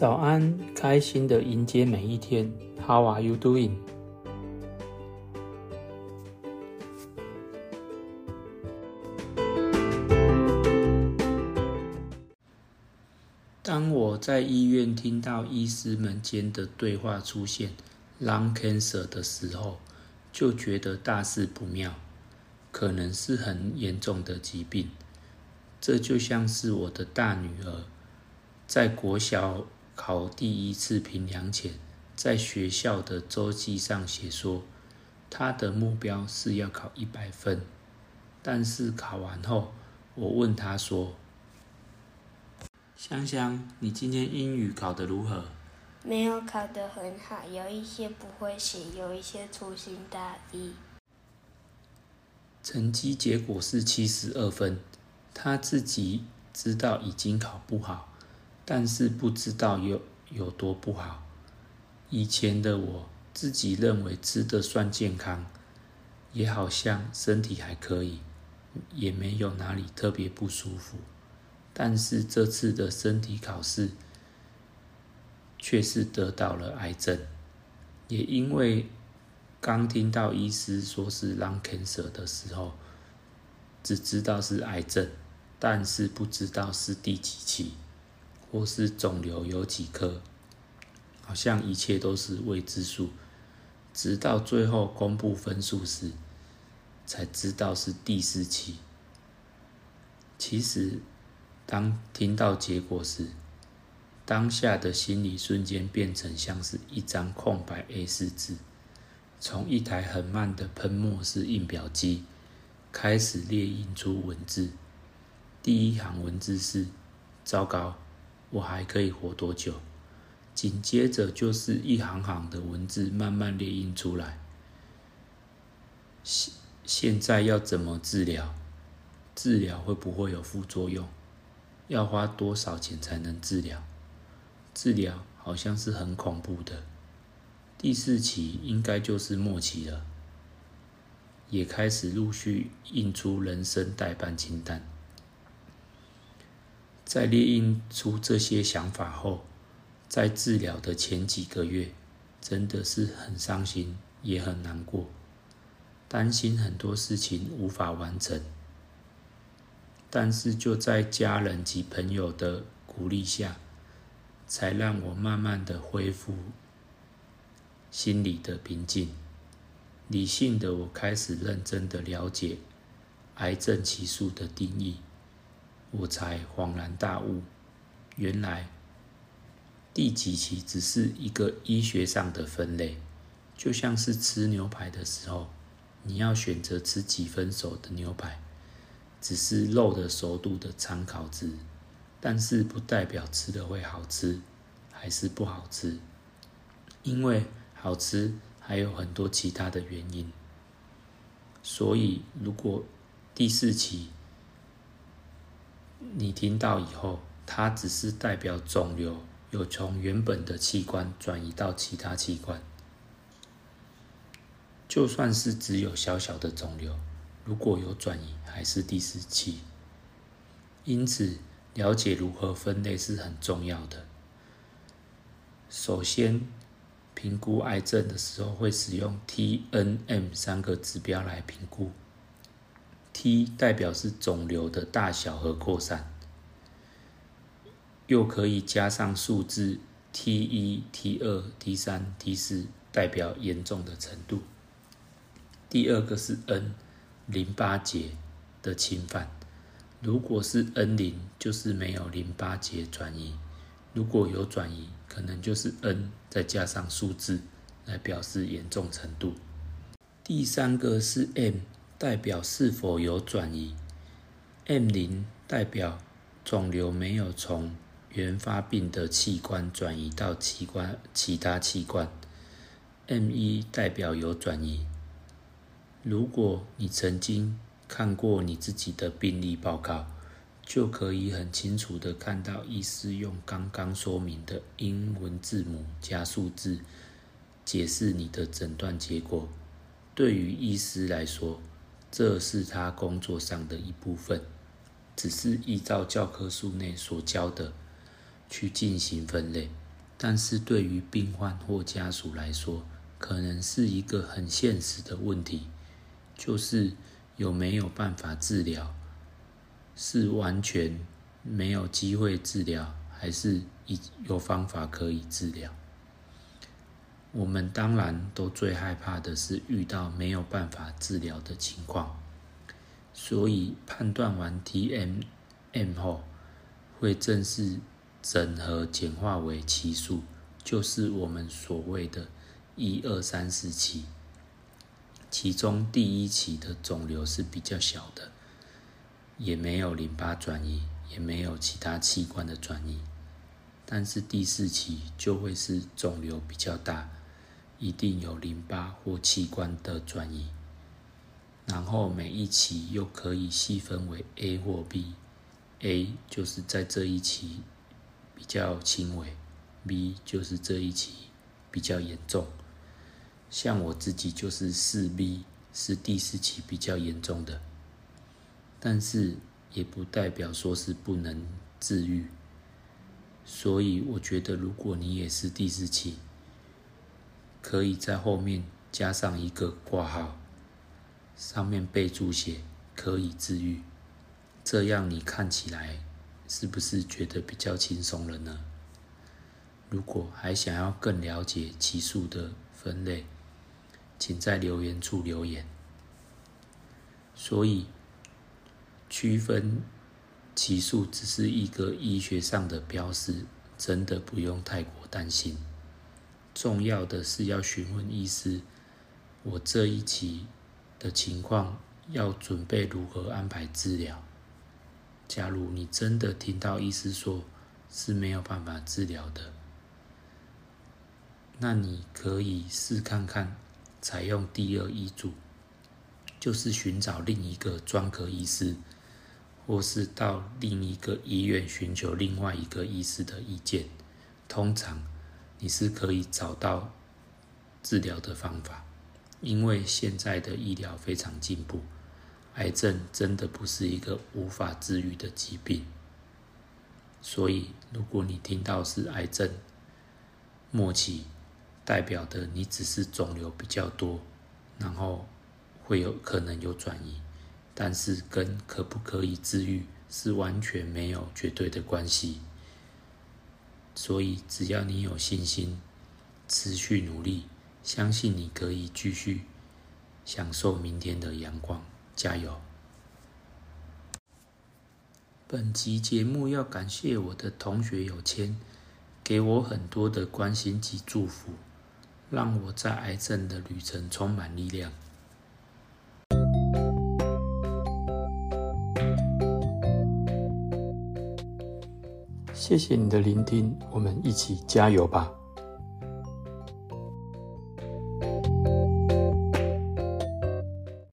早安，开心的迎接每一天。How are you doing？当我在医院听到医师们间的对话出现 “lung cancer” 的时候，就觉得大事不妙，可能是很严重的疾病。这就像是我的大女儿在国小考第一次评量前，在学校的周记上写说，他的目标是要考一百分。但是考完后，我问他说：“香香，你今天英语考得如何？”没有考得很好，有一些不会写，有一些粗心大意。成绩结果是七十二分。他自己知道已经考不好，但是不知道有有多不好。以前的我自己认为吃的算健康，也好像身体还可以，也没有哪里特别不舒服。但是这次的身体考试，却是得到了癌症。也因为刚听到医师说是 lung cancer 的时候，只知道是癌症。但是不知道是第几期，或是肿瘤有几颗，好像一切都是未知数。直到最后公布分数时，才知道是第四期。其实，当听到结果时，当下的心理瞬间变成像是一张空白 A4 纸，从一台很慢的喷墨式印表机开始列印出文字。第一行文字是：“糟糕，我还可以活多久？”紧接着就是一行行的文字慢慢列印出来。现现在要怎么治疗？治疗会不会有副作用？要花多少钱才能治疗？治疗好像是很恐怖的。第四期应该就是末期了，也开始陆续印出人生代办清单。在列印出这些想法后，在治疗的前几个月，真的是很伤心，也很难过，担心很多事情无法完成。但是就在家人及朋友的鼓励下，才让我慢慢的恢复心理的平静。理性的我开始认真的了解癌症起诉的定义。我才恍然大悟，原来第几期只是一个医学上的分类，就像是吃牛排的时候，你要选择吃几分熟的牛排，只是肉的熟度的参考值，但是不代表吃的会好吃还是不好吃，因为好吃还有很多其他的原因。所以如果第四期，你听到以后，它只是代表肿瘤有从原本的器官转移到其他器官。就算是只有小小的肿瘤，如果有转移，还是第四期。因此，了解如何分类是很重要的。首先，评估癌症的时候会使用 T、N、M 三个指标来评估。T 代表是肿瘤的大小和扩散，又可以加上数字 T 一、T 二、T 三、T 四，代表严重的程度。第二个是 N，淋巴结的侵犯，如果是 N 零，就是没有淋巴结转移；如果有转移，可能就是 N 再加上数字来表示严重程度。第三个是 M。代表是否有转移，M 零代表肿瘤没有从原发病的器官转移到器官其他器官，M 一代表有转移。如果你曾经看过你自己的病例报告，就可以很清楚的看到医师用刚刚说明的英文字母加数字解释你的诊断结果。对于医师来说，这是他工作上的一部分，只是依照教科书内所教的去进行分类。但是对于病患或家属来说，可能是一个很现实的问题，就是有没有办法治疗，是完全没有机会治疗，还是已有方法可以治疗？我们当然都最害怕的是遇到没有办法治疗的情况，所以判断完 TMM 后，会正式。整合简化为期数，就是我们所谓的“一二三四期”。其中第一期的肿瘤是比较小的，也没有淋巴转移，也没有其他器官的转移。但是第四期就会是肿瘤比较大，一定有淋巴或器官的转移。然后每一期又可以细分为 A 或 B，A 就是在这一期。比较轻微，B 就是这一期比较严重。像我自己就是四 B，是第四期比较严重的，但是也不代表说是不能治愈。所以我觉得，如果你也是第四期，可以在后面加上一个挂号，上面备注写可以治愈，这样你看起来。是不是觉得比较轻松了呢？如果还想要更了解奇数的分类，请在留言处留言。所以，区分奇数只是一个医学上的标识，真的不用太过担心。重要的是要询问医师，我这一期的情况要准备如何安排治疗。假如你真的听到医师说是没有办法治疗的，那你可以试看看采用第二医嘱，就是寻找另一个专科医师，或是到另一个医院寻求另外一个医师的意见。通常你是可以找到治疗的方法，因为现在的医疗非常进步。癌症真的不是一个无法治愈的疾病，所以如果你听到是癌症末期，代表的你只是肿瘤比较多，然后会有可能有转移，但是跟可不可以治愈是完全没有绝对的关系。所以只要你有信心，持续努力，相信你可以继续享受明天的阳光。加油！本集节目要感谢我的同学有谦，给我很多的关心及祝福，让我在癌症的旅程充满力量。谢谢你的聆听，我们一起加油吧！